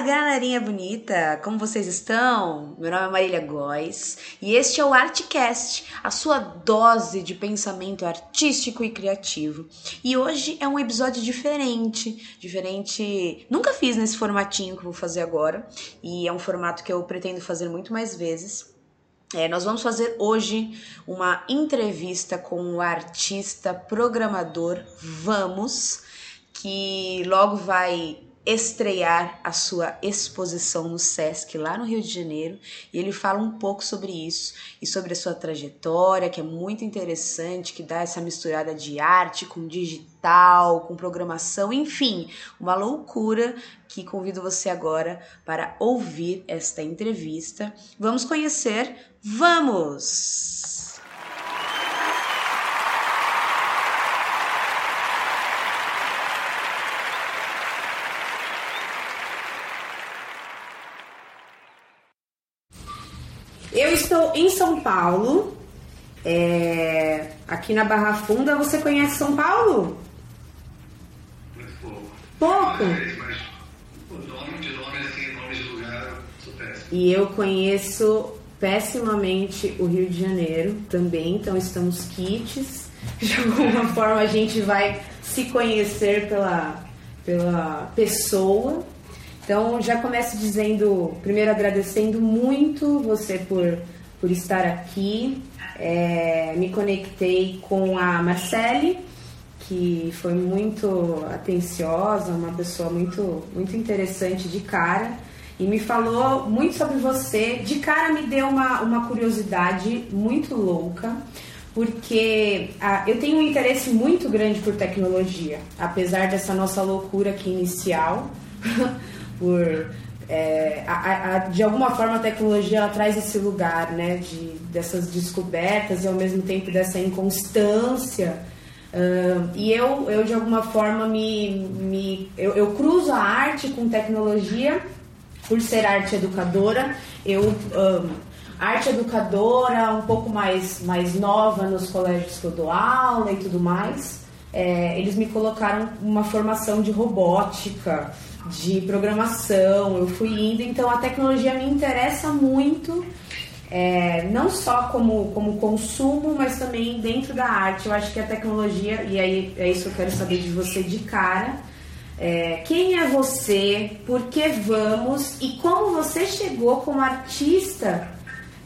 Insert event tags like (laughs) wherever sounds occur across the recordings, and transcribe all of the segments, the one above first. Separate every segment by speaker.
Speaker 1: galerinha bonita! Como vocês estão? Meu nome é Marília Góes e este é o Artcast, a sua dose de pensamento artístico e criativo. E hoje é um episódio diferente, diferente. Nunca fiz nesse formatinho que vou fazer agora, e é um formato que eu pretendo fazer muito mais vezes. É, nós vamos fazer hoje uma entrevista com o artista programador Vamos, que logo vai estrear a sua exposição no SESC lá no Rio de Janeiro e ele fala um pouco sobre isso e sobre a sua trajetória, que é muito interessante, que dá essa misturada de arte com digital, com programação, enfim, uma loucura que convido você agora para ouvir esta entrevista. Vamos conhecer, vamos! Eu estou em São Paulo, é, aqui na Barra Funda. Você conhece São Paulo?
Speaker 2: Muito pouco. Pouco? Mas, mas o nome de nome, assim, nome de lugar, eu sou péssimo.
Speaker 1: E eu conheço pessimamente o Rio de Janeiro também, então estamos kits. (laughs) De alguma forma a gente vai se conhecer pela, pela pessoa. Então já começo dizendo, primeiro agradecendo muito você por, por estar aqui. É, me conectei com a Marcele, que foi muito atenciosa, uma pessoa muito, muito interessante de cara e me falou muito sobre você. De cara me deu uma, uma curiosidade muito louca, porque ah, eu tenho um interesse muito grande por tecnologia, apesar dessa nossa loucura aqui inicial, (laughs) por é, a, a, de alguma forma a tecnologia traz esse lugar né, de, dessas descobertas e ao mesmo tempo dessa inconstância. Uh, e eu, eu de alguma forma me, me eu, eu cruzo a arte com tecnologia por ser arte educadora. Eu um, arte educadora um pouco mais mais nova nos colégios que eu dou aula e tudo mais. É, eles me colocaram uma formação de robótica, de programação, eu fui indo, então a tecnologia me interessa muito, é, não só como, como consumo, mas também dentro da arte. Eu acho que a tecnologia, e aí é isso que eu quero saber de você de cara, é, quem é você, por que vamos e como você chegou como artista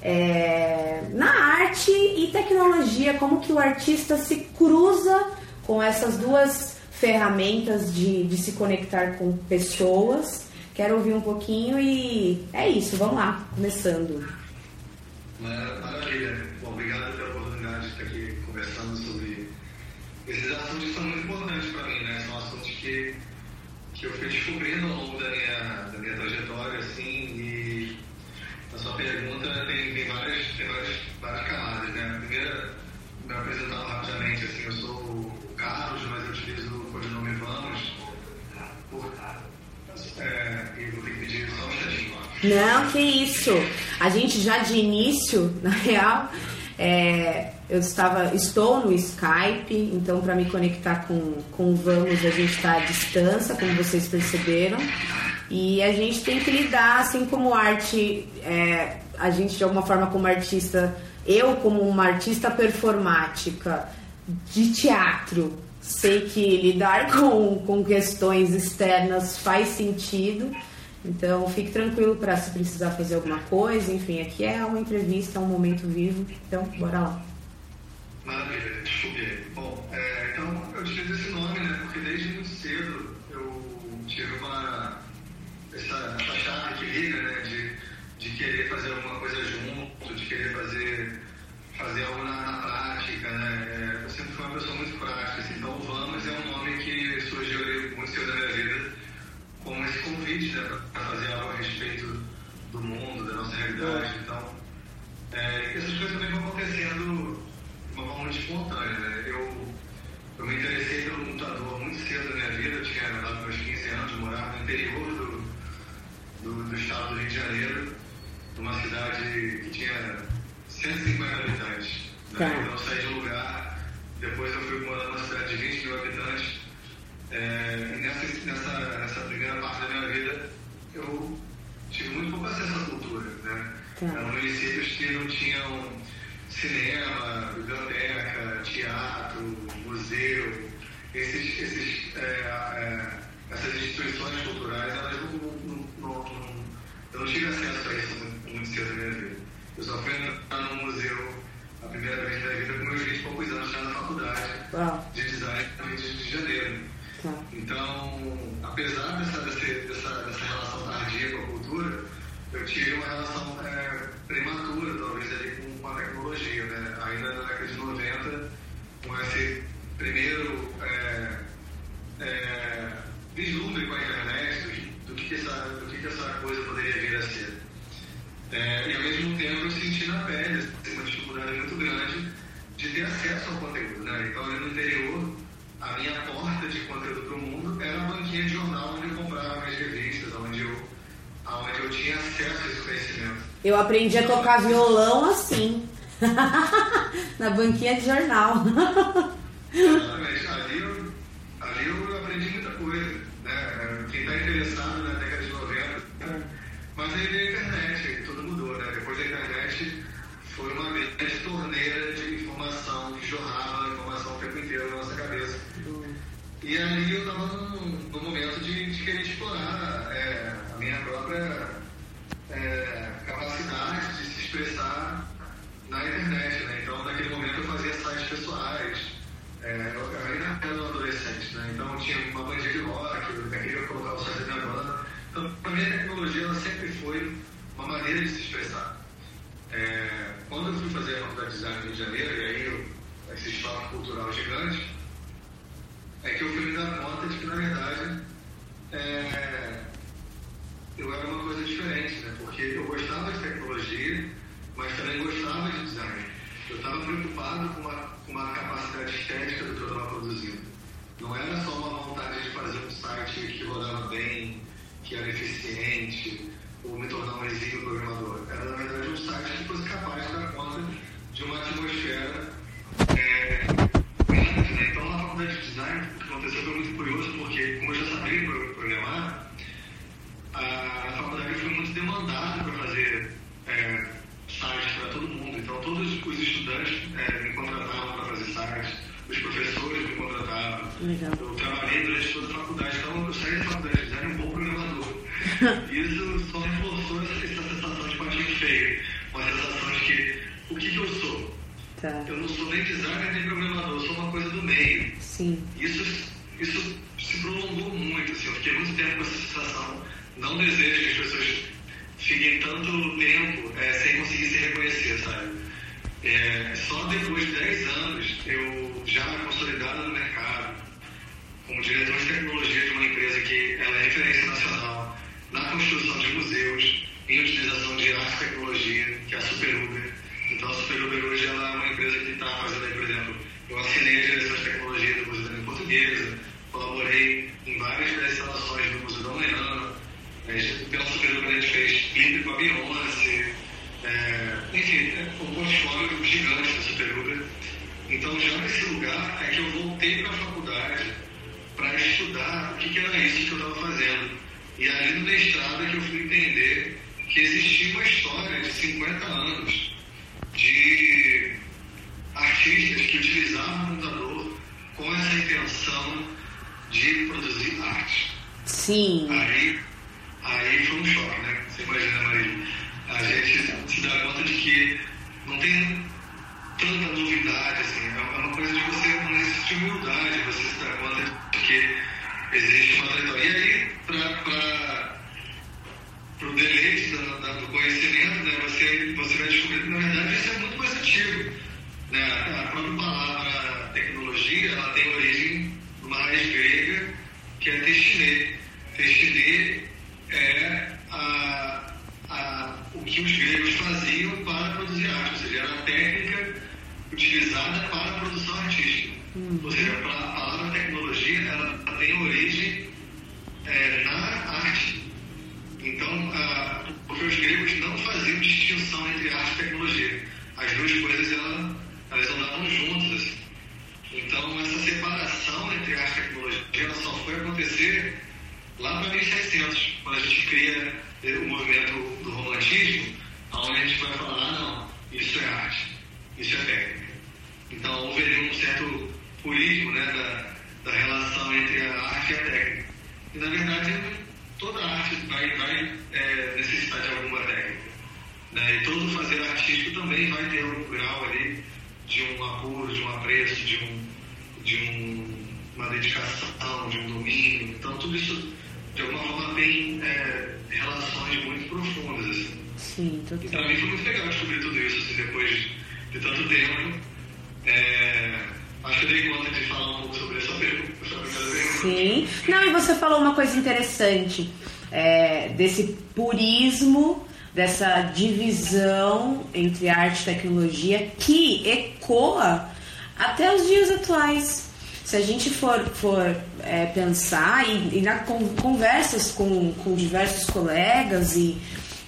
Speaker 1: é, na arte e tecnologia, como que o artista se cruza com essas duas ferramentas de, de se conectar com pessoas. Quero ouvir um pouquinho e é isso, vamos lá, começando.
Speaker 2: Maravilha. Bom, obrigado pela oportunidade de estar aqui conversando sobre esses assuntos que são muito importantes para mim, né? São assuntos que, que eu fui descobrindo ao longo da minha, da minha trajetória, assim, e a sua pergunta tem, tem, várias, tem várias, várias camadas, né? Primeiro, me apresentando rapidamente, assim, eu sou Mas eu utilizo o codinome Vamos. É, e vou. Não,
Speaker 1: que isso. A gente já de início, (laughs) na real, é, eu estava, estou no Skype, então para me conectar com, com o Vamos a gente está à distância, como vocês perceberam. E a gente tem que lidar, assim como arte, é, a gente de alguma forma como artista, eu como uma artista performática de teatro, sei que lidar (laughs) com, com questões externas faz sentido. Então fique tranquilo para se precisar fazer alguma coisa. Enfim, aqui é uma entrevista, um momento vivo. Então, bora lá.
Speaker 2: Maravilha, desculpe. Bom, é, então eu utilizo esse nome, né? Porque desde muito cedo eu tive uma. essa, essa chave que liga, né? De, de querer fazer alguma coisa junto, de querer fazer, fazer algo na, na prática, né? Pessoa muito prática, assim, então o Vamos é um nome que surgiu ali muito cedo na minha vida, como esse convite, né? Para fazer algo a respeito do mundo, da nossa realidade. Então, é, essas coisas também vão acontecendo de uma forma muito espontânea, né? Eu, eu me interessei pelo computador muito cedo na minha vida, eu tinha lá meus 15 anos, morava no interior do, do, do estado do Rio de Janeiro, numa cidade que tinha 150 habitantes. Né? Então eu saí de um lugar, depois eu fui morar numa cidade de 20 mil habitantes. É, e nessa, nessa, nessa primeira parte da minha vida, eu
Speaker 1: Tá. Eram
Speaker 2: municípios que não tinham cinema, biblioteca, teatro, museu. Esses, esses, é, é, essas instituições culturais, elas não, não, não, não, eu não tive acesso a isso muito, muito cedo na minha vida. Eu só fui entrar no museu a primeira vez minha vida com meus 20 e poucos anos já na faculdade
Speaker 1: Uau.
Speaker 2: de design no Rio de Janeiro.
Speaker 1: Tá.
Speaker 2: Então, apesar dessa, dessa, dessa relação tardia com a cultura, eu tive uma relação é, prematura, talvez, ali com, com, a tecnologia. Né? Ainda na década de 90, com esse primeiro é, é, vislumbre com a internet do, do, que, que, essa, do que, que essa coisa poderia vir a ser. É, e ao mesmo tempo eu senti na pele assim, dificuldade muito grande de ter acesso ao conteúdo. Né? Então, ali no interior, a minha porta de conteúdo para o mundo era a banquinha de jornal onde eu comprava minhas revistas, onde eu onde eu tinha acesso a esse conhecimento.
Speaker 1: Eu aprendi a tocar violão assim, (laughs) na banquinha de jornal.
Speaker 2: Exatamente. Ali eu, ali eu aprendi muita coisa. Né? Quem está interessado na década de 90. Né? Mas aí veio a internet, todo mudou. Né? Depois da internet foi uma grande torneira de informação que jorrava informação o tempo inteiro na nossa cabeça. E aí eu estava num, momento de, de querer explorar. É, a minha própria é, capacidade de se expressar na internet. Né? Então, naquele momento, eu fazia sites pessoais. É, eu ainda era um adolescente, né? então tinha uma bandinha de rock, eu queria colocar o site da banda. Então, para mim, a tecnologia ela sempre foi uma maneira de se expressar. É, quando eu fui fazer a faculdade de design no Rio de Janeiro, e aí eu, esse choque cultural gigante, é que eu fui me dar conta de que, na verdade, é, eu era uma coisa diferente, né? Porque eu gostava de tecnologia, mas também gostava de design. Eu estava preocupado com uma, com uma capacidade estética do que eu estava produzindo. Não era só uma vontade de fazer um site que rodava bem, que era eficiente, ou me tornar um exímio programador. Era, na verdade, um site que fosse capaz de dar conta de uma atmosfera é, né? Então, na faculdade de design, o que aconteceu foi muito curioso, porque, como eu já sabia programar, a, faculdade foi muito demandada para fazer é, sites para todo mundo. Então, todos os estudantes é, me contratavam para fazer sites, os professores me contratavam.
Speaker 1: Legal.
Speaker 2: Eu trabalhei durante toda a faculdade, então eu saí da faculdade Isso só reforçou essa, essa sensação de patinho feio, uma sensação de que o que, que eu sou?
Speaker 1: Tá.
Speaker 2: Eu não sou nem designer nem programador, eu sou uma coisa do meio.
Speaker 1: Sim.
Speaker 2: Isso, isso se prolongou muito, assim, eu fiquei muito tempo com essa sensação não desejo que as pessoas fiquem tanto tempo é, sem conseguir se reconhecer, sabe? É, só depois de 10 anos, eu já consolidado no mercado, como diretor de tecnologia de uma empresa que ela é referência nacional na construção de museus, em utilização de arte e tecnologia, que é a Super Uber. Então, a Super Uber hoje ela é uma empresa que está fazendo aí, por exemplo, eu assinei a direção de tecnologia do Museu da Língua Portuguesa, colaborei em várias das instalações do Museu da Manhã, pela Superliga a gente fez clipe com a Beyoncé, é, enfim, é um portfólio gigante da Superliga. Então, já nesse lugar é que eu voltei para a faculdade para estudar o que, que era isso que eu estava fazendo. E ali no mestrado é que eu fui entender que existia uma história de 50 anos de artistas que utilizavam o computador com essa intenção de produzir arte.
Speaker 1: Sim.
Speaker 2: Aí Aí foi um choque, né? Você imagina, Maria? A gente se dá conta de que não tem tanta novidade, assim. É uma coisa de você, não existe humildade, você se dá conta muito profundas. Assim.
Speaker 1: Sim, total. E para mim
Speaker 2: foi muito legal descobrir tudo isso assim, depois de tanto tempo. É, acho que dei conta de falar um pouco sobre essa pergunta. Sim.
Speaker 1: Não, e você falou uma coisa interessante é, desse purismo, dessa divisão entre arte e tecnologia que ecoa até os dias atuais. Se a gente for, for é, pensar e, e na conversas com, com diversos colegas e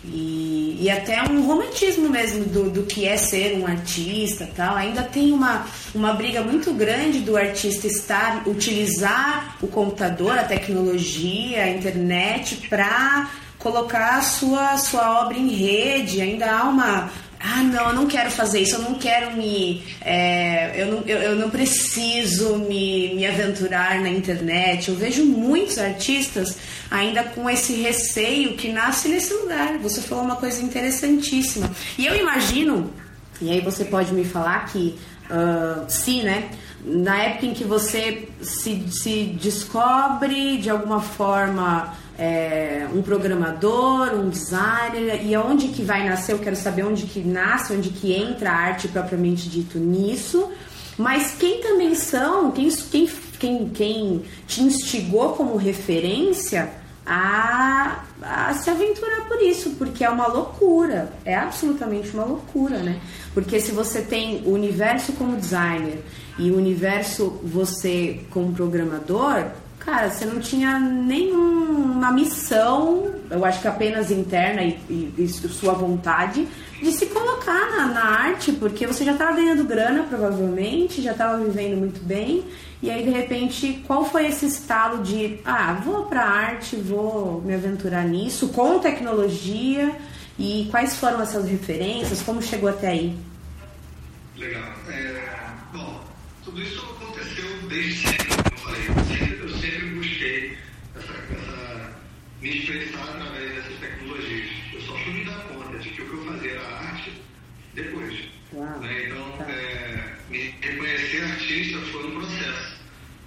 Speaker 1: e, e, até um romantismo mesmo do, do que é ser um artista tal. Ainda tem uma, uma briga muito grande do artista estar, utilizar o computador, a tecnologia, a internet para colocar a sua, sua obra em rede. Ainda há uma, ah, não, eu não quero fazer isso, eu não quero me. É, eu, não, eu, eu, não preciso me, me aventurar na internet. Eu vejo muitos artistas ainda com esse receio que nasce nesse lugar. Você falou uma coisa interessantíssima. E eu imagino, e aí você pode me falar que uh, sim, né? Na época em que você se, se descobre de alguma forma é, um programador, um designer, e aonde que vai nascer, eu quero saber onde que nasce, onde que entra a arte propriamente dito nisso, mas quem também são, quem, quem, quem, quem te instigou como referência a, a se aventurar por isso, porque é uma loucura, é absolutamente uma loucura, né? Porque se você tem o universo como designer e o universo você como programador, cara, você não tinha nenhuma missão, eu acho que apenas interna e, e, e sua vontade de se colocar na, na arte, porque você já estava ganhando grana, provavelmente, já estava vivendo muito bem, e aí de repente, qual foi esse estalo de, ah, vou para arte, vou me aventurar nisso, com tecnologia, e quais foram essas referências, como chegou até aí?
Speaker 2: Legal. É, bom, tudo isso aconteceu desde sempre, como eu falei me expressar através dessas tecnologias. Eu só fui me dar conta de que o que eu fazia era arte depois.
Speaker 1: Né?
Speaker 2: Então, tá. é, me reconhecer artista foi um processo.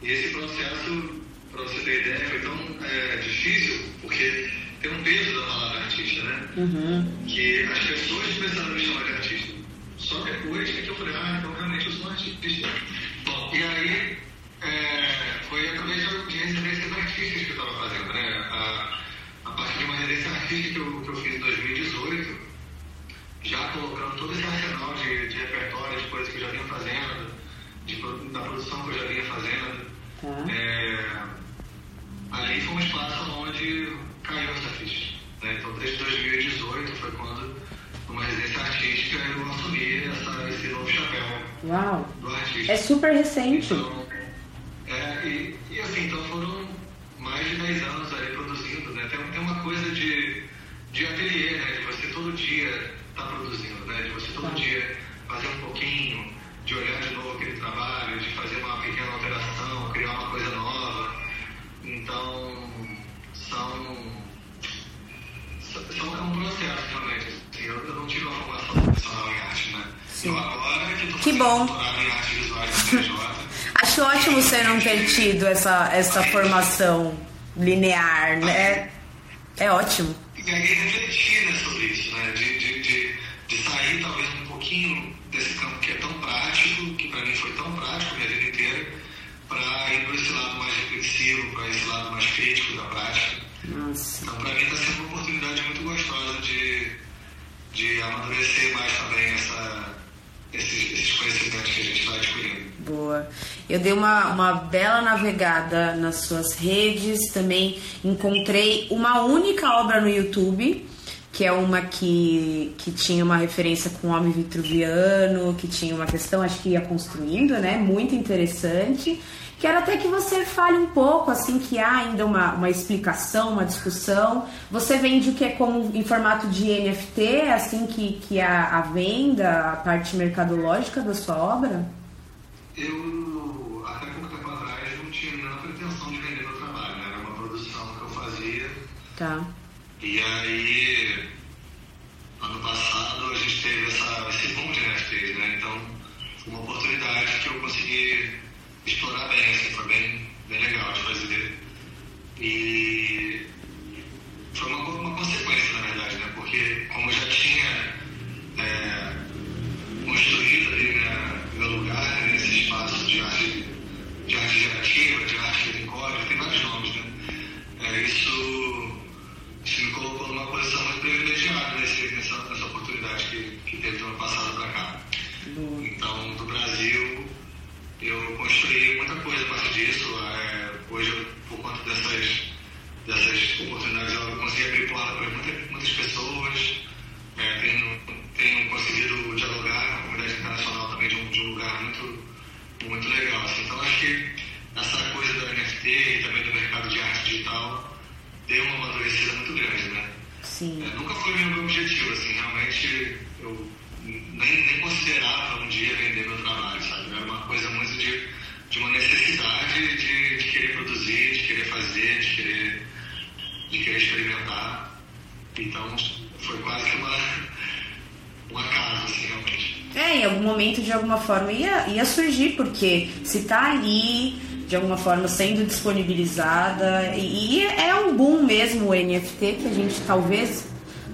Speaker 2: E esse processo, para você ter ideia, foi tão é, difícil, porque tem um peso da palavra artista, né?
Speaker 1: Uhum.
Speaker 2: Que as pessoas começaram a me chamar de artista. Só depois que eu falei, ah, então realmente eu sou um artista. Bom, e aí residência artística que eu, que eu fiz em 2018, já colocando todo esse arsenal de, de repertório, de coisas que eu já vinha fazendo, de, da produção que eu já vinha fazendo.
Speaker 1: Tá.
Speaker 2: É, ali foi um espaço onde caiu essa ficha. Né? Então, desde 2018 foi quando, numa residência artística, eu assumi essa, esse novo chapéu
Speaker 1: Uau.
Speaker 2: do artista. É
Speaker 1: super recente.
Speaker 2: Então, é, e, e assim, então foram mais de 10 anos ali produzindo, né? Tem, tem uma coisa de, de ateliê, né? De você todo dia estar tá produzindo, né? De você todo tá. dia fazer um pouquinho, de olhar de novo aquele trabalho, de fazer uma pequena alteração, criar uma coisa nova. Então, são... São é um processo, realmente. Assim, eu, eu não tive uma formação profissional em arte, né? Sim. Eu agora que estou fazendo bom. em arte visual e
Speaker 1: Acho ótimo você não ter tido essa, essa formação linear, né? É ótimo.
Speaker 2: E aí refletir né, sobre isso, né? De, de, de, de, sair talvez um pouquinho desse campo que é tão prático, que para mim foi tão prático a minha vida inteira, para ir para esse lado mais reflexivo, para esse lado mais crítico da prática.
Speaker 1: Nossa.
Speaker 2: Então para mim está sendo uma oportunidade muito gostosa de, de amadurecer mais também essa, esses, esses conhecimentos que a gente vai adquirindo.
Speaker 1: Boa. Eu dei uma, uma bela navegada nas suas redes, também encontrei uma única obra no YouTube que é uma que, que tinha uma referência com o homem vitruviano, que tinha uma questão, acho que ia construindo, né? Muito interessante. Quero até que você fale um pouco, assim, que há ainda uma, uma explicação, uma discussão. Você vende o que é como em formato de NFT, assim que, que a, a venda, a parte mercadológica da sua obra?
Speaker 2: Eu, até pouco tempo atrás, não tinha nenhuma pretensão de vender meu trabalho, né? Era uma produção que eu fazia.
Speaker 1: Tá.
Speaker 2: E aí, ano passado, a gente teve essa, esse boom de NFTs, né? Então, uma oportunidade que eu consegui explorar bem, assim, foi bem, bem legal de fazer. E foi uma, uma consequência, na verdade, né? Porque como eu já tinha é, construído ali né, meu lugar né, nesse espaço de arte, de arte gerativa, de arte de código, tem vários nomes, né? É, isso, isso me colocou numa posição muito privilegiada nesse, nessa, nessa oportunidade que, que teve do ano passado para cá.
Speaker 1: Então,
Speaker 2: do Brasil, eu construí muita coisa a partir disso. É, hoje, por conta dessas, dessas oportunidades, eu consegui abrir porta para muitas, muitas pessoas. É, tenho, tenho conseguido dialogar com a comunidade internacional também de um, de um lugar muito, muito legal. Assim. Então, acho que essa coisa do NFT e também do mercado de arte digital deu uma amadurecida muito grande, né?
Speaker 1: Sim. É,
Speaker 2: nunca foi meu objetivo, assim, realmente eu nem, nem considerava um dia vender meu trabalho, sabe? Coisa muito de, de uma necessidade de, de querer produzir, de querer fazer, de querer, de querer experimentar. Então foi quase que uma, (laughs) um acaso, assim, realmente.
Speaker 1: É, em algum momento, de alguma forma, ia, ia surgir, porque se tá ali, de alguma forma, sendo disponibilizada, e, e é um boom mesmo o NFT, que a gente talvez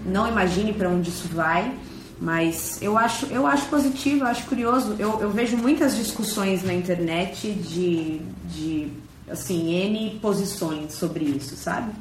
Speaker 1: não imagine para onde isso vai, mas eu acho, eu acho positivo, eu acho curioso. Eu, eu vejo muitas discussões na internet de, de assim, N posições sobre isso, sabe?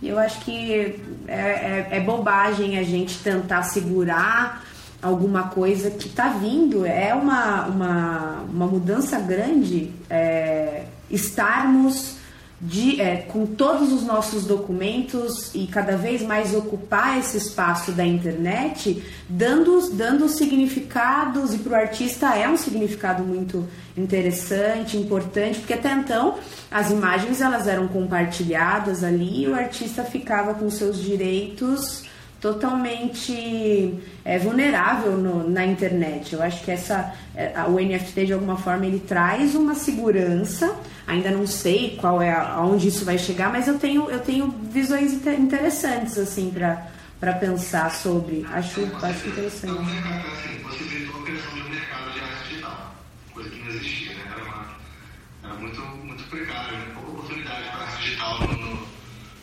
Speaker 1: E eu acho que é, é, é bobagem a gente tentar segurar alguma coisa que está vindo. É uma, uma, uma mudança grande é, estarmos de, é, com todos os nossos documentos e cada vez mais ocupar esse espaço da internet, dando, dando significados, e para o artista é um significado muito interessante, importante, porque até então as imagens elas eram compartilhadas ali e o artista ficava com seus direitos totalmente é, vulnerável no, na internet. Eu acho que essa é, o NFT de alguma forma ele traz uma segurança. Ainda não sei qual é aonde isso vai chegar, mas eu tenho eu tenho visões interessantes assim para para pensar sobre. Acho acho interessante.
Speaker 2: Assim, você tentou a criação de um mercado de arte digital, coisa que não existia, né? Era, uma, era muito muito precário, né? pouca oportunidade para arte digital no, no,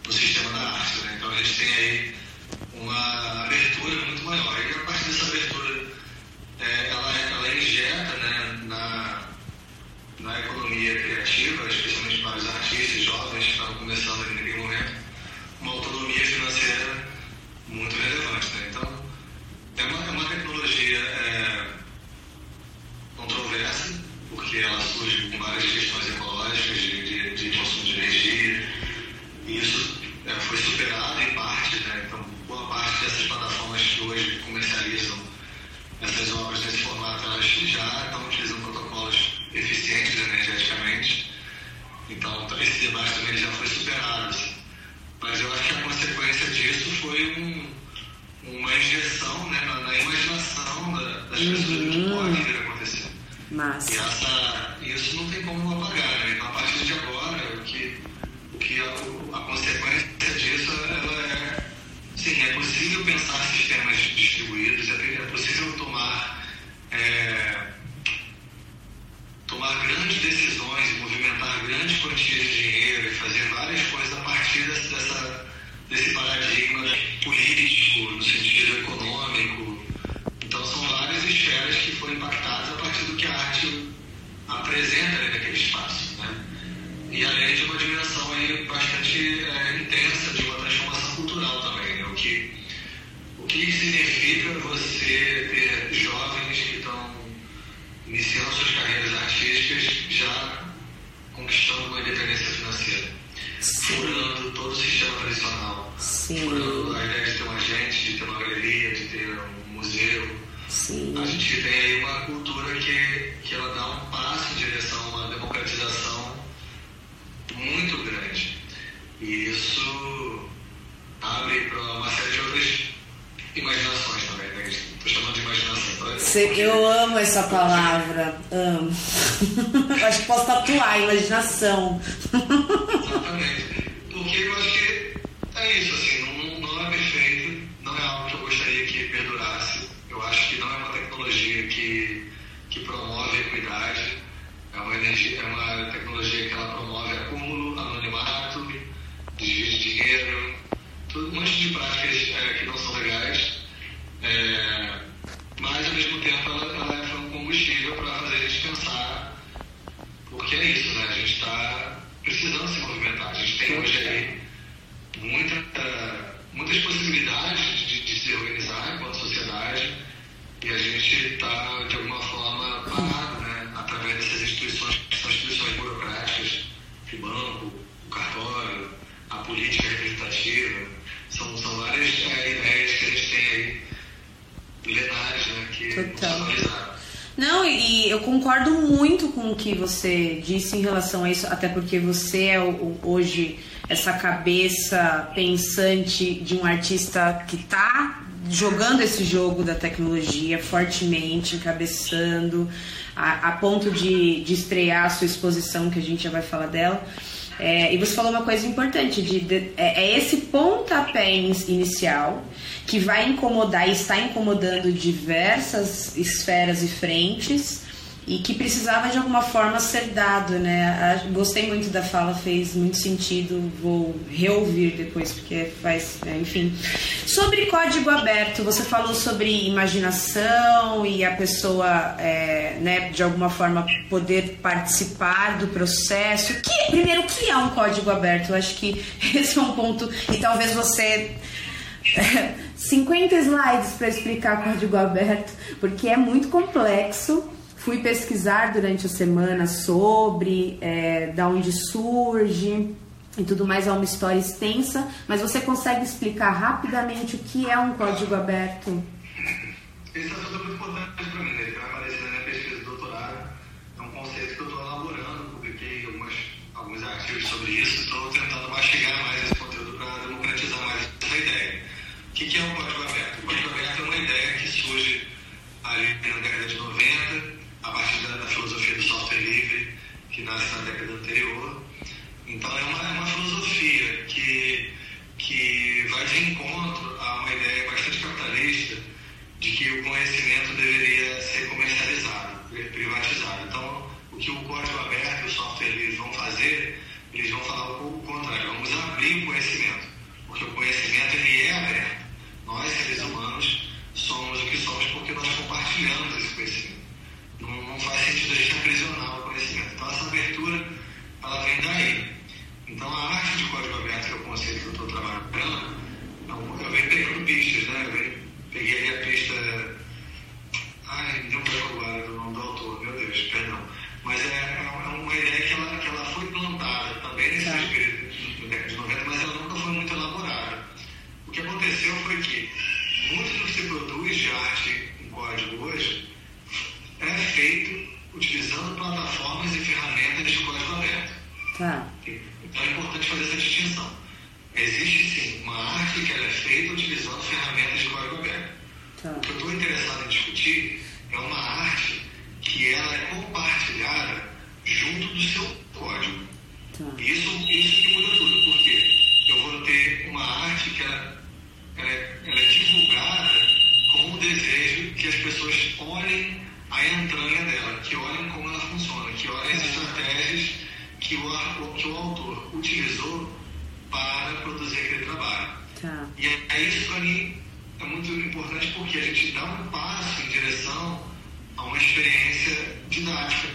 Speaker 2: no sistema da arte, né? Então a gente tem aí uma abertura muito maior. E a partir dessa abertura, é, ela, ela injeta né, na, na economia criativa, especialmente para os artistas jovens que estão começando ali naquele momento, uma autonomia financeira muito relevante. Né? Então, é uma, é uma tecnologia é, controversa, porque ela surge com várias Então, esse debate também já foi superado. Assim. Mas eu acho que a consequência disso foi um, uma injeção né, na, na imaginação da, das pessoas do que pode vir acontecer.
Speaker 1: E
Speaker 2: essa, isso não tem como apagar. Né? Então, a partir de agora, o que, o que a, a consequência disso ela é Sim, é possível pensar sistemas distribuídos, é, é possível tomar, é, várias coisas a partir dessa, desse paradigma tradicional
Speaker 1: Sim.
Speaker 2: a ideia de ter uma gente, de ter uma galeria, de ter um museu.
Speaker 1: Sim. A
Speaker 2: gente tem aí uma cultura que, que ela dá um passo em direção a uma democratização muito grande. E isso abre para uma série de outras imaginações também, né? Estou chamando de imaginação. Eu
Speaker 1: amo essa palavra, amo. (laughs) acho que posso tatuar, imaginação. (laughs)
Speaker 2: Exatamente. Porque eu acho que é isso, assim, não, não é perfeito, não é algo que eu gostaria que perdurasse. Eu acho que não é uma tecnologia que, que promove equidade, é uma, energia, é uma tecnologia que ela promove acúmulo, anonimato, desvio de dinheiro, tudo, um monte de práticas é, que não são legais. É, mas ao mesmo tempo ela, ela um combustível para fazer a gente pensar, porque é isso, né? A gente está precisando se movimentar. A gente tem hoje aí muita, muitas possibilidades de, de se organizar enquanto sociedade e a gente está, de alguma forma, parado, né? Através dessas instituições que são instituições burocráticas, o banco, o cartório, a política representativa. São, são várias é, ideias que a gente tem aí milenares, né? Que Total.
Speaker 1: Não, e eu concordo muito com o que você disse em relação a isso, até porque você é o, hoje essa cabeça pensante de um artista que está jogando esse jogo da tecnologia fortemente, encabeçando, a, a ponto de, de estrear a sua exposição, que a gente já vai falar dela. É, e você falou uma coisa importante, de, de é, é, esse pontapé inicial que vai incomodar e está incomodando diversas esferas e frentes e que precisava de alguma forma ser dado, né? Gostei muito da fala, fez muito sentido, vou reouvir depois porque faz, né, enfim. Sobre código aberto, você falou sobre imaginação e a pessoa, é, né, de alguma forma poder participar do processo. Que, primeiro, o que é um código aberto? Eu acho que (laughs) esse é um ponto e talvez você 50 slides para explicar código aberto, porque é muito complexo Fui pesquisar durante a semana sobre é, da onde surge e tudo mais, é uma história extensa, mas você consegue explicar rapidamente o que é um código aberto?
Speaker 2: Esse assunto é muito importante para mim, né? que vai aparecer na minha pesquisa de doutorado. É um conceito que eu estou elaborando, publiquei algumas, alguns artigos sobre isso, estou tentando mastigar mais esse conteúdo para democratizar mais essa ideia. O que, é um código que nasce
Speaker 1: Tá.
Speaker 2: Então é importante fazer essa distinção. Existe sim uma arte que ela é feita utilizando ferramentas de código aberto.
Speaker 1: Tá. O que
Speaker 2: eu estou interessado em discutir é uma arte que ela é compartilhada junto do seu código.
Speaker 1: Tá.
Speaker 2: Isso, isso que muda tudo, porque eu vou ter uma arte que ela, ela, é, ela é divulgada com o desejo que as pessoas olhem a entranha dela, que olhem como ela funciona, que olhem as estratégias que o, que o autor utilizou para produzir aquele trabalho.
Speaker 1: Tá.
Speaker 2: E é isso para mim é muito importante porque a gente dá um passo em direção a uma experiência didática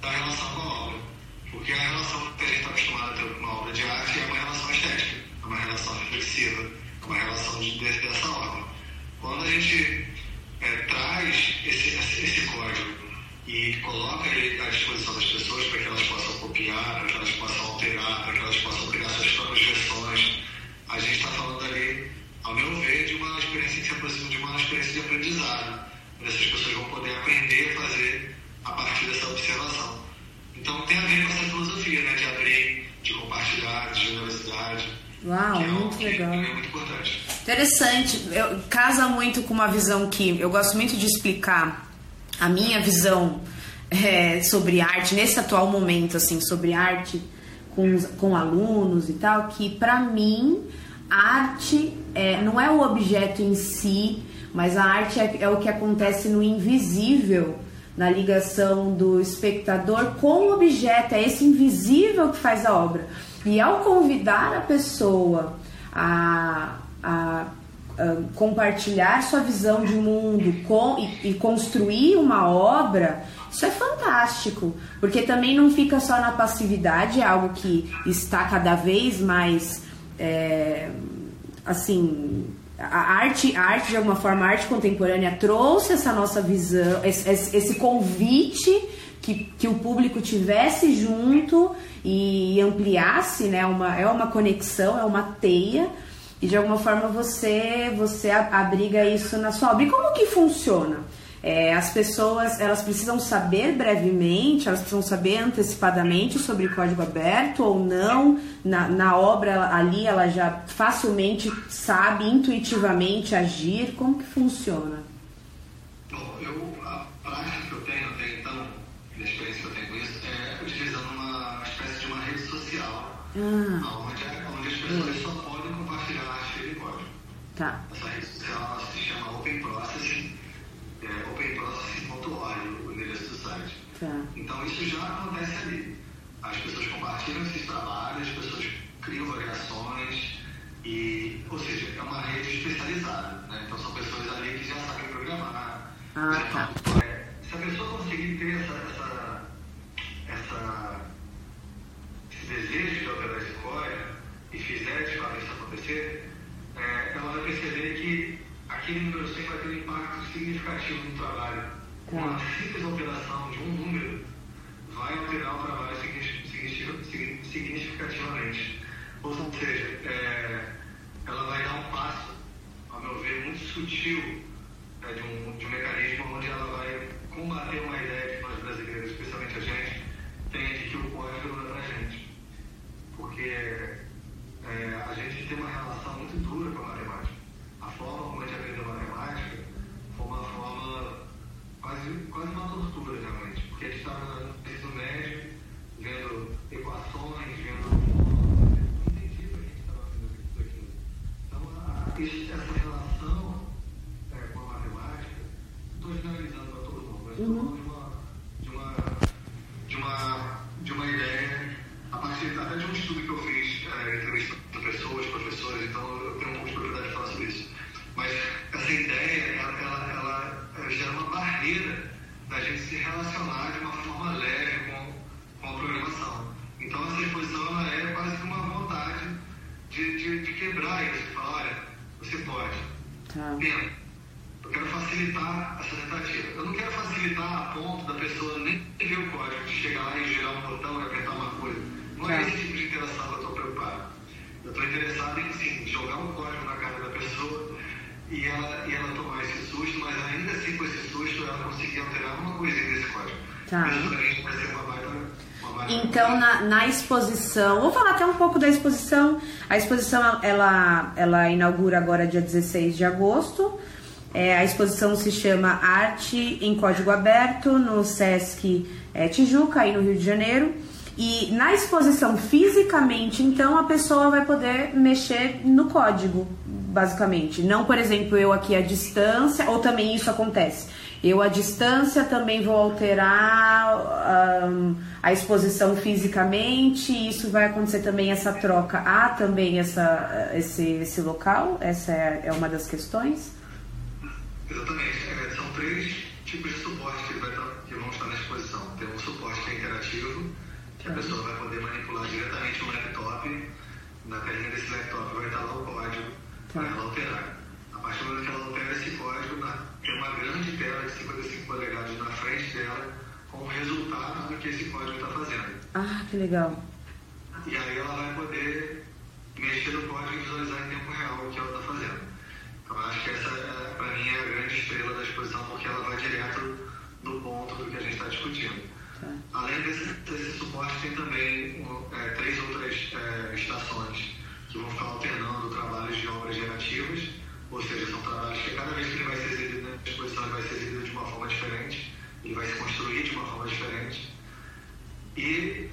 Speaker 2: da relação com a obra. Porque a relação que a gente está acostumado a ter com uma obra de arte é uma relação estética, é uma relação reflexiva, é uma relação de, dessa ordem. Quando a gente é, traz esse, esse, código e coloca ele à disposição das pessoas para que elas possam copiar, para que elas possam alterar, para que elas possam criar suas próprias versões. A gente está falando ali, ao meu ver, de uma experiência que se aproxima de uma experiência de aprendizado, onde essas pessoas vão poder aprender a fazer a partir dessa observação. Então tem a ver com essa filosofia né, de abrir, de compartilhar, de generosidade.
Speaker 1: Uau, é muito é legal. É
Speaker 2: muito importante.
Speaker 1: Interessante. Eu, casa muito com uma visão que eu gosto muito de explicar a minha visão é, sobre arte nesse atual momento, assim, sobre arte com, com alunos e tal, que pra mim arte é, não é o objeto em si, mas a arte é, é o que acontece no invisível, na ligação do espectador com o objeto, é esse invisível que faz a obra. E ao convidar a pessoa a, a, compartilhar sua visão de mundo com, e, e construir uma obra, isso é fantástico, porque também não fica só na passividade, é algo que está cada vez mais é, assim a arte, a arte de alguma forma, a arte contemporânea trouxe essa nossa visão, esse- esse convite que, que o público tivesse junto e ampliasse, né? Uma, é uma conexão, é uma teia e de alguma forma você você abriga isso na sua obra. E como que funciona? É, as pessoas elas precisam saber brevemente, elas precisam saber antecipadamente sobre código aberto ou não. Na, na obra ali ela já facilmente sabe intuitivamente agir. Como que funciona?
Speaker 2: Bom, eu, a prática que eu tenho até então, a experiência que eu tenho com isso, é utilizando uma espécie de uma rede social,
Speaker 1: Ah,
Speaker 2: onde, onde as pessoas só
Speaker 1: tá.
Speaker 2: Essa rede social ela se chama Open Processing, é, openprocessing.org, o endereço do site.
Speaker 1: Tá.
Speaker 2: Então isso já acontece ali. As pessoas compartilham esses trabalhos, as pessoas criam variações, e, ou seja, é uma rede especializada. Né? Então são pessoas ali que já sabem programar.
Speaker 1: Ah, tá.
Speaker 2: É, se a pessoa conseguir ter essa, essa, essa, esse desejo de operar esse código e fizer de fato isso acontecer, é, ela vai perceber que aquele número 100 vai ter um impacto significativo no trabalho. Tá.
Speaker 1: Uma
Speaker 2: simples alteração de um número vai alterar o trabalho signi- signi- signi- significativamente. Ou seja, é, ela vai dar um passo, ao meu ver, muito sutil é, de, um, de um mecanismo onde ela vai combater uma ideia que nós brasileiros, especialmente a gente, tem de que o código não é pra gente. Porque é, a gente tem uma relação muito dura com a matemática. A forma como a gente aprendeu matemática foi uma forma quase, quase uma tortura, realmente. Porque a gente estava no ensino médio,
Speaker 1: exposição, vou falar até um pouco da exposição. A exposição ela, ela inaugura agora dia 16 de agosto. É, a exposição se chama Arte em Código Aberto no Sesc é, Tijuca, aí no Rio de Janeiro. E na exposição, fisicamente, então, a pessoa vai poder mexer no código, basicamente. Não, por exemplo, eu aqui à distância, ou também isso acontece. Eu à distância também vou alterar ahn, a exposição fisicamente, e isso vai acontecer também essa troca. Há também essa, esse, esse local? Essa é, é uma das questões?
Speaker 2: Exatamente. É, são três tipos de suporte que, vai tá- que vão estar na exposição. Tem um suporte que é interativo,
Speaker 1: que a pessoa
Speaker 2: vai poder manipular diretamente o laptop. Na telinha desse laptop vai estar lá o código
Speaker 1: Tá. para ela
Speaker 2: alterar. A partir do momento que ela altera esse código, na- tem uma grande tela de 55 polegadas na frente dela com o resultado do que esse código está fazendo.
Speaker 1: Ah, que legal.
Speaker 2: E aí ela vai poder mexer no código e visualizar em tempo real o que ela está fazendo. Então, acho que essa, é, para mim, é a grande estrela da exposição, porque ela vai direto no ponto do que a gente está discutindo.
Speaker 1: Tá.
Speaker 2: Além desse, desse, suporte, tem também é, três outras é, estações que vão ficar alternando trabalhos de obras gerativas, ou seja, são trabalhos que cada vez que ele vai ser exibido na exposição, ele vai ser exibido de uma forma diferente, ele vai se construir de uma forma diferente. E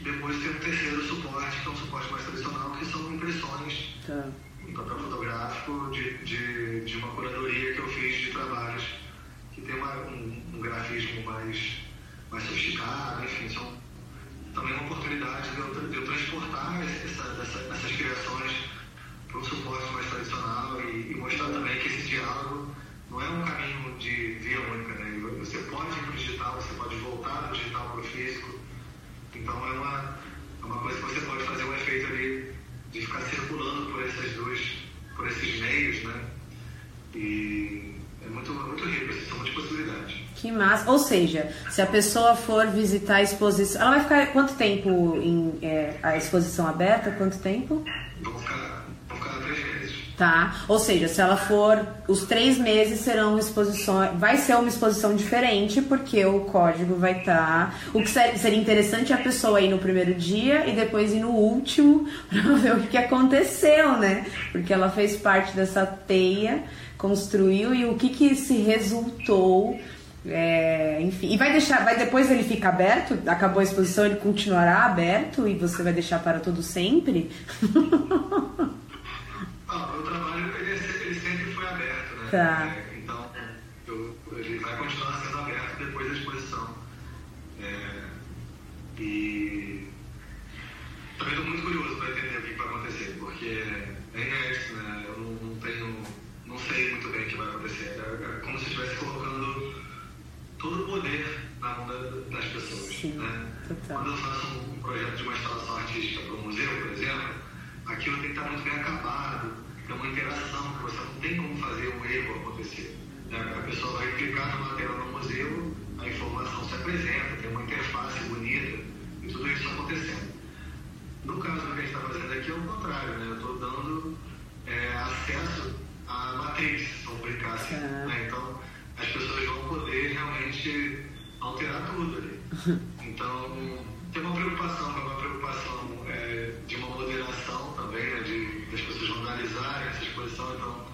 Speaker 2: depois tem um terceiro suporte, que é um suporte mais tradicional, que são impressões
Speaker 1: tá.
Speaker 2: em papel fotográfico de, de, de, uma curadoria que eu fiz de trabalhos que tem uma, um, um, grafismo mais, mais sofisticado, enfim, são também uma oportunidade de eu, de eu transportar essa, essa, essas criações para um suporte mais tradicional e, e, mostrar também que esse diálogo não é um caminho de via única, né? Você pode ir para o digital, você pode voltar do digital para o físico, então é uma, é uma coisa que você pode fazer um efeito ali de ficar circulando por esses dois, por esses meios, né? E é muito, muito rico, assim, são muitas possibilidades.
Speaker 1: Que massa. Ou seja, se a pessoa for visitar a exposição, ela vai ficar quanto tempo em é, a exposição aberta? Quanto tempo?
Speaker 2: Vou ficar
Speaker 1: tá? Ou seja, se ela for, os três meses serão exposições, vai ser uma exposição diferente porque o código vai estar. Tá, o que seria interessante é a pessoa ir no primeiro dia e depois ir no último (laughs) para ver o que aconteceu, né? Porque ela fez parte dessa teia, construiu e o que que se resultou. É, enfim, e vai deixar, vai depois ele fica aberto, acabou a exposição, ele continuará aberto e você vai deixar para todo sempre? (laughs)
Speaker 2: O meu trabalho ele, ele sempre foi aberto, né? Tá. É, então, eu, ele vai continuar sendo aberto depois da exposição. É, e também estou muito curioso para entender o que vai acontecer, porque é inédito, né? Eu não, não, tenho, não sei muito bem o que vai acontecer. É, é como se estivesse colocando todo o poder na mão das pessoas. Sim, né?
Speaker 1: Quando
Speaker 2: eu faço um projeto de uma instalação artística para um museu, por exemplo, aquilo tem que estar muito bem acabado, é uma interação que você não tem como fazer um erro acontecer. Né? A pessoa vai clicar numa tela no museu, a informação se apresenta, tem uma interface bonita e tudo isso acontecendo. No caso do que a gente está fazendo aqui é o contrário, né? eu estou dando é, acesso à matriz, vamos brincar assim. Né? Então as pessoas vão poder realmente alterar tudo ali. (laughs) Então tem uma preocupação, uma preocupação é, de uma moderação também, né? de, das pessoas vandalizarem essa exposição, então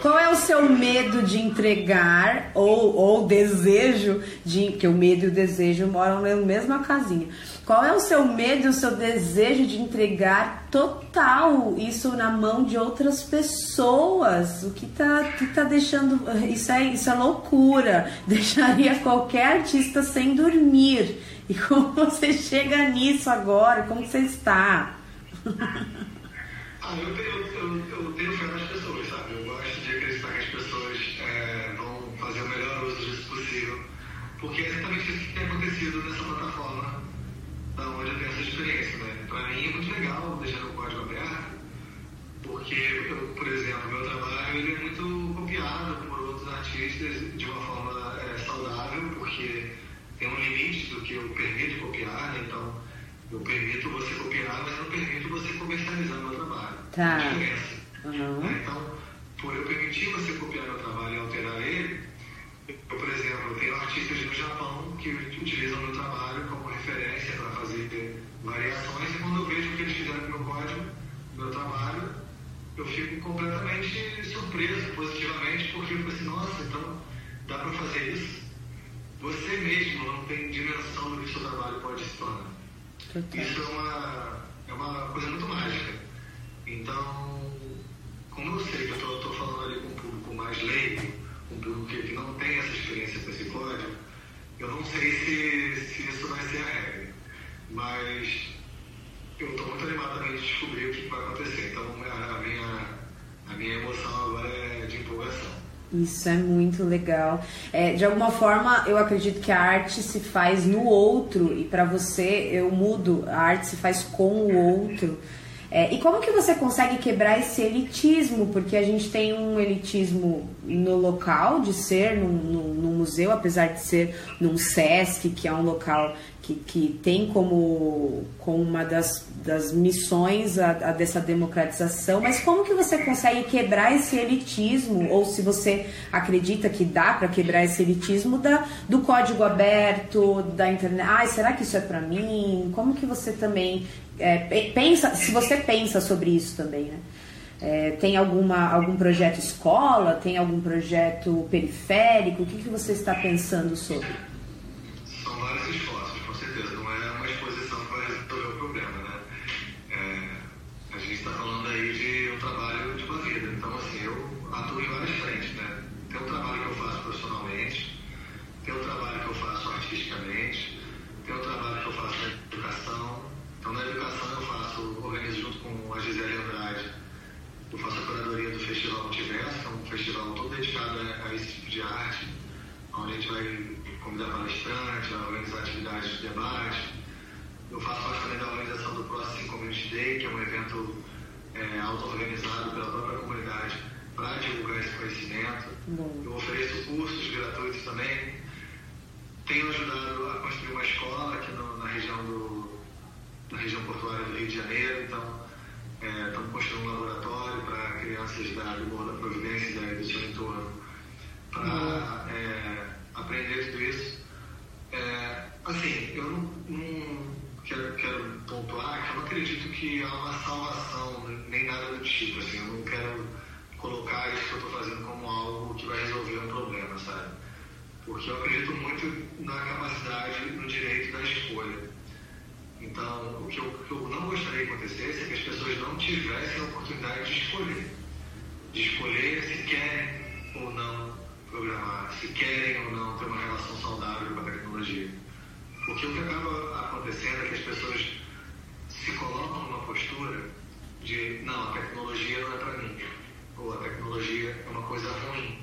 Speaker 2: qual é o seu medo
Speaker 1: de entregar ou, ou desejo de que o medo e o desejo moram na mesma casinha? Qual é o seu medo e o seu desejo de entregar total isso na mão de outras pessoas? O que tá, que tá deixando. Isso é, isso é loucura. (laughs) Deixaria qualquer artista sem dormir. (laughs) E como você chega nisso agora? Como você está?
Speaker 2: ah, eu tenho, eu, eu tenho fé nas pessoas, sabe? Eu gosto de acreditar que as pessoas é, vão fazer o melhor uso disso possível. Porque é exatamente isso que tem acontecido nessa plataforma da onde eu tenho essa experiência, né? Para mim é muito legal deixar o código aberto, porque, eu, por exemplo, meu trabalho ele é muito copiado por outros artistas de uma forma é, saudável, porque tem um limite do que eu permito copiar, né? então eu permito você copiar, mas não permito você comercializar meu trabalho. Tá.
Speaker 1: Uhum.
Speaker 2: Então, por eu permitir você copiar meu trabalho e alterar ele, eu, por exemplo, eu tenho artistas no Japão que utilizam meu trabalho como referência para fazer variações e quando eu vejo o que eles fizeram com meu código, meu trabalho, eu fico completamente surpreso positivamente porque eu fico assim, nossa, então dá para fazer isso? Você mesmo não tem dimensão do que o seu trabalho pode se tornar.
Speaker 1: Isso é
Speaker 2: uma, é uma coisa muito mágica. Então, como eu sei que eu estou falando ali com um público mais leigo, um público que, que não tem essa experiência com esse código, eu não sei se, se isso vai ser a regra. Mas eu estou muito animado também de descobrir o que vai acontecer. Então, a, a, minha, a minha emoção agora é de empolgação.
Speaker 1: Isso é muito legal. É, de alguma forma, eu acredito que a arte se faz no outro e para você eu mudo. A arte se faz com o outro. É, e como que você consegue quebrar esse elitismo? Porque a gente tem um elitismo no local de ser num, museu, apesar de ser num SESC, que é um local que, que tem como, como uma das, das missões a, a, dessa democratização, mas como que você consegue quebrar esse elitismo, ou se você acredita que dá para quebrar esse elitismo da, do código aberto, da internet, ai, será que isso é para mim? Como que você também é, pensa, se você pensa sobre isso também, né? É, tem alguma, algum projeto escola? Tem algum projeto periférico? O que, que você está pensando sobre?
Speaker 2: um festival todo dedicado a, a esse tipo de arte, onde a gente vai convidar palestrantes, vai organizar atividades de debate. Eu faço parte também da organização do Próximo Community Day, que é um evento é, auto-organizado pela própria comunidade para divulgar esse conhecimento.
Speaker 1: Bom.
Speaker 2: Eu ofereço cursos gratuitos também. Tenho ajudado a construir uma escola aqui no, na região do na região portuária do Rio de Janeiro, então é, estamos é, construindo um laboratório para crianças da, do Morro da Providência e da, do seu entorno para uhum. é, aprender tudo isso. É, assim, eu não, não quero, quero pontuar que eu não acredito que há uma salvação, nem nada do tipo. Assim, eu não quero colocar isso que eu estou fazendo como algo que vai resolver um problema, sabe? Porque eu acredito muito na capacidade, no direito da escolha. Então, o que eu, o que eu não gostaria que acontecesse é que as pessoas não tivessem a oportunidade de escolher. De escolher se querem ou não programar, se querem ou não ter uma relação saudável com a tecnologia. Porque o que acaba acontecendo é que as pessoas se colocam numa postura de não, a tecnologia não é para mim, ou a tecnologia é uma coisa ruim.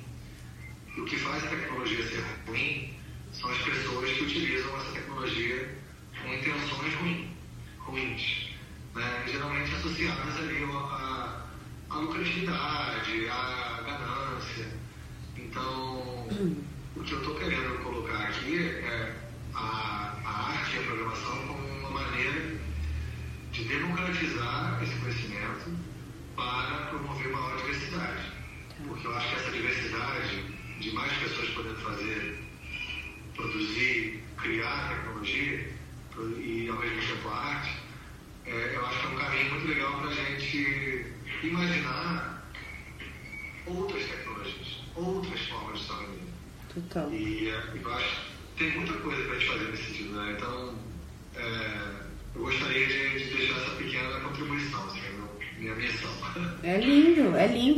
Speaker 2: E o que faz a tecnologia ser ruim criatividade, a ganância. Então, hum. o que eu estou querendo colocar aqui é a, a arte e a programação como uma maneira de democratizar esse conhecimento para promover maior diversidade. Tá. Porque eu acho que essa diversidade de mais pessoas podendo fazer, produzir, criar tecnologia e ao mesmo tempo arte, é, eu acho que é um caminho muito legal para a gente imaginar outras tecnologias, outras formas de sobrevivência.
Speaker 1: Total. E,
Speaker 2: e eu acho que tem muita coisa para a gente fazer nesse sentido, né? Então, é, eu gostaria de, de deixar essa pequena contribuição, assim,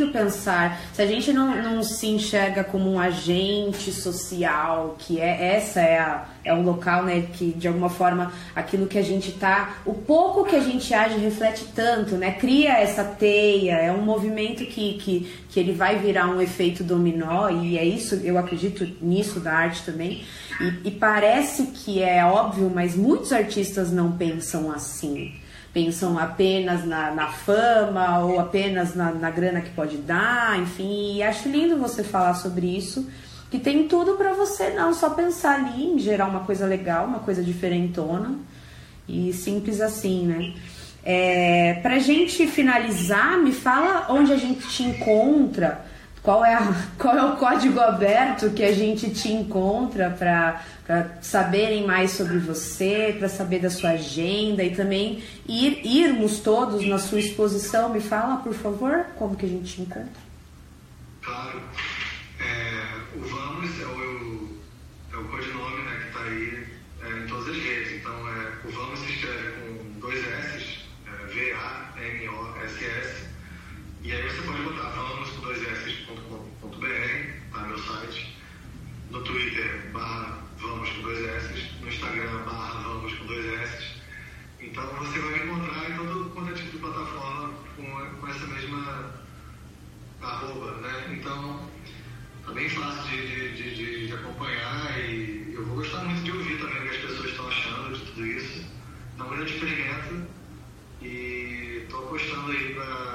Speaker 1: pensar, se a gente não, não se enxerga como um agente social, que é essa é, a, é o local, né, que de alguma forma aquilo que a gente tá, o pouco que a gente age reflete tanto, né, cria essa teia, é um movimento que, que, que ele vai virar um efeito dominó e é isso, eu acredito nisso da arte também. E, e parece que é óbvio, mas muitos artistas não pensam assim pensam apenas na, na fama ou apenas na, na, grana que pode dar, enfim. E acho lindo você falar sobre isso, que tem tudo para você não só pensar ali em gerar uma coisa legal, uma coisa diferentona e simples assim, né? É, pra gente finalizar, me fala onde a gente te encontra qual é, a, (laughs) qual é o código aberto que a gente te encontra para saberem mais sobre você, para saber da sua agenda e também ir, irmos todos na sua exposição. Me fala, por favor, como que a gente te encontra?
Speaker 2: Claro. É, o Vamos é o, é o codinome né, que está aí é, em todas as redes. Então, é, o Vamos se escreve com dois S, é, V-A-M-O-S-S. E aí você pode botar vamos com dois S.com.br, tá? Meu site. No Twitter, barra vamos com dois S. No Instagram, barra vamos com dois S. Então você vai encontrar em todo quanto é tipo de plataforma com, com essa mesma arroba, né? Então tá bem fácil de, de, de, de, acompanhar e eu vou gostar muito de ouvir também o que as pessoas estão achando de tudo isso. Então, um grande experimento e estou apostando aí para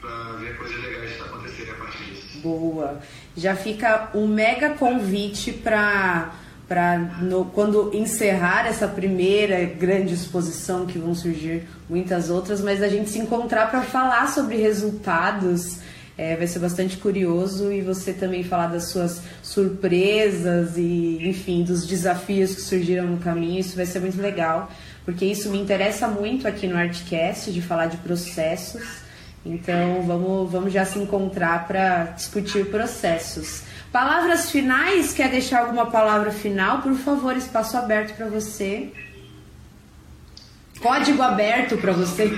Speaker 2: para ver coisas legais que acontecerem a partir disso.
Speaker 1: Boa. Já fica um mega convite para para quando encerrar essa primeira grande exposição que vão surgir muitas outras, mas a gente se encontrar para falar sobre resultados é, vai ser bastante curioso e você também falar das suas surpresas e, enfim, dos desafios que surgiram no caminho. Isso vai ser muito legal, porque isso me interessa muito aqui no Artcast, de falar de processos. Então, vamos, vamos já se encontrar para discutir processos. Palavras finais? Quer deixar alguma palavra final? Por favor, espaço aberto para você.
Speaker 2: Código aberto para você.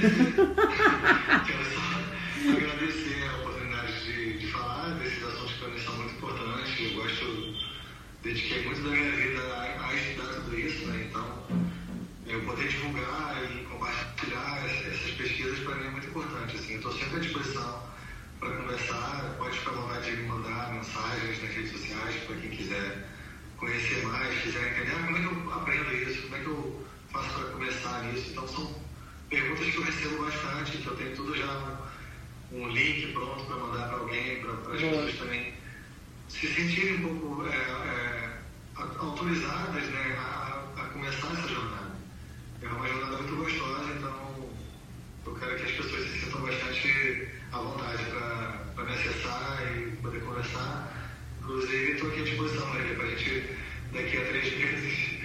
Speaker 2: dediquei muito da minha vida a, a estudar tudo isso, né? Então, eu poder divulgar e para mim é muito importante. Assim, eu estou sempre à disposição para conversar. Pode ficar à vontade de mandar mensagens nas redes sociais para quem quiser conhecer mais, quiser entender ah, como é que eu aprendo isso, como é que eu faço para começar nisso. Então, são perguntas que eu recebo bastante, que eu tenho tudo já um, um link pronto para mandar para alguém, para as pessoas também se sentirem um pouco é, é, autorizadas né, a, a, começar essa jornada. É uma jornada muito gostosa, então eu quero que as pessoas se sintam bastante à vontade para me acessar e poder conversar. Inclusive, estou aqui à disposição, né, para a gente, daqui a três meses,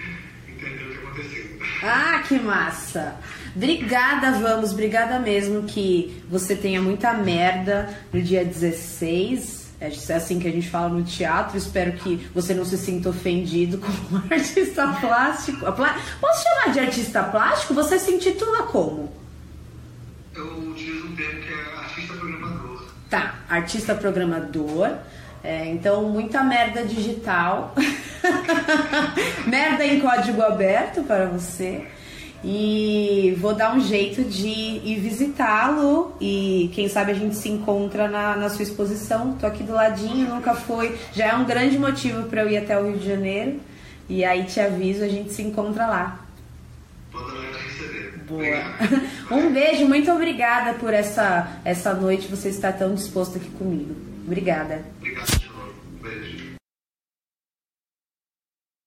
Speaker 2: (laughs) entender o que aconteceu.
Speaker 1: Ah, que massa! Obrigada, vamos, obrigada mesmo que você tenha muita merda no dia 16 é assim que a gente fala no teatro. Espero que você não se sinta ofendido (laughs) como artista plástico. Posso chamar de artista plástico? Você se intitula como?
Speaker 2: Eu utilizo um termo que é artista programador.
Speaker 1: Tá, artista programador. É, então, muita merda digital. (laughs) merda em código aberto para você. E vou dar um jeito de ir visitá-lo e quem sabe a gente se encontra na, na sua exposição. Tô aqui do ladinho, nunca foi. Já é um grande motivo para eu ir até o Rio de Janeiro. E aí te aviso, a gente se encontra lá.
Speaker 2: Boa. (laughs) Um
Speaker 1: beijo, muito obrigada por essa, essa noite você estar tão disposto aqui comigo. Obrigada.
Speaker 2: Obrigado.